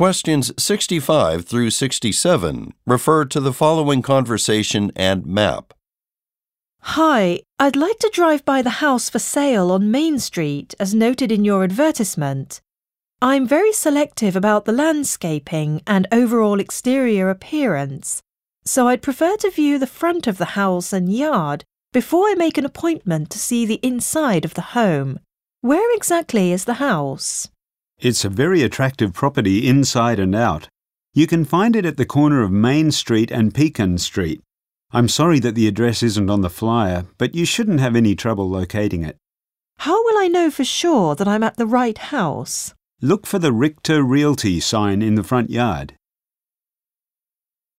Questions 65 through 67 refer to the following conversation and map. Hi, I'd like to drive by the house for sale on Main Street as noted in your advertisement. I'm very selective about the landscaping and overall exterior appearance, so I'd prefer to view the front of the house and yard before I make an appointment to see the inside of the home. Where exactly is the house? It's a very attractive property inside and out. You can find it at the corner of Main Street and Pekin Street. I'm sorry that the address isn't on the flyer, but you shouldn't have any trouble locating it. How will I know for sure that I'm at the right house? Look for the Richter Realty sign in the front yard.